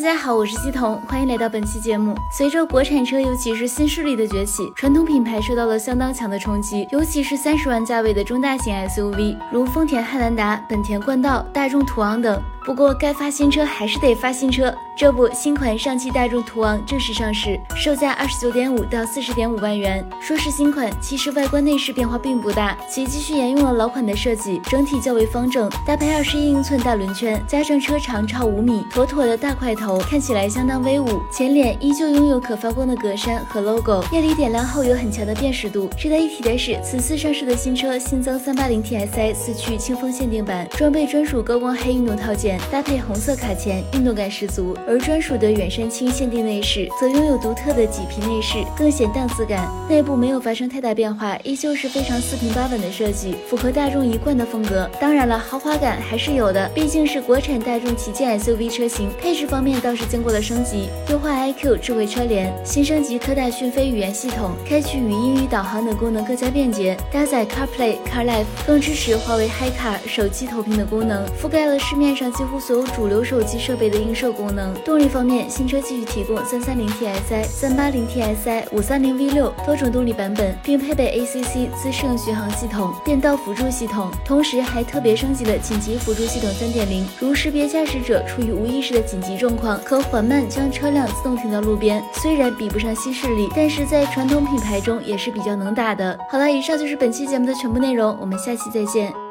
大家好，我是西彤，欢迎来到本期节目。随着国产车，尤其是新势力的崛起，传统品牌受到了相当强的冲击，尤其是三十万价位的中大型 SUV，如丰田汉兰达、本田冠道、大众途昂等。不过，该发新车还是得发新车。这不，新款上汽大众途昂正式上市，售价二十九点五到四十点五万元。说是新款，其实外观内饰变化并不大，其继续沿用了老款的设计，整体较为方正，搭配二十一英寸大轮圈，加上车长超五米，妥妥的大块头，看起来相当威武。前脸依旧拥有可发光的格栅和 logo，夜里点亮后有很强的辨识度。值得一提的是，此次上市的新车新增三八零 TSI 四驱清风限定版，装备专属高光黑运动套件，搭配红色卡钳，运动感十足。而专属的远山青限定内饰则拥有独特的麂皮内饰，更显档次感。内部没有发生太大变化，依旧是非常四平八稳的设计，符合大众一贯的风格。当然了，豪华感还是有的，毕竟是国产大众旗舰 SUV 车型。配置方面倒是经过了升级，优化 iQ 智慧车联，新升级科大讯飞语言系统，开启语音与导航等功能更加便捷，搭载 CarPlay、CarLife，更支持华为 HiCar 手机投屏的功能，覆盖了市面上几乎所有主流手机设备的映射功能。动力方，面，新车继续提供三三零 TSI、三八零 TSI、五三零 V 六多种动力版本，并配备 ACC 自适应巡航系统、变道辅助系统，同时还特别升级了紧急辅助系统三点零，如识别驾驶者处于无意识的紧急状况，可缓慢将车辆自动停到路边。虽然比不上新势力，但是在传统品牌中也是比较能打的。好了，以上就是本期节目的全部内容，我们下期再见。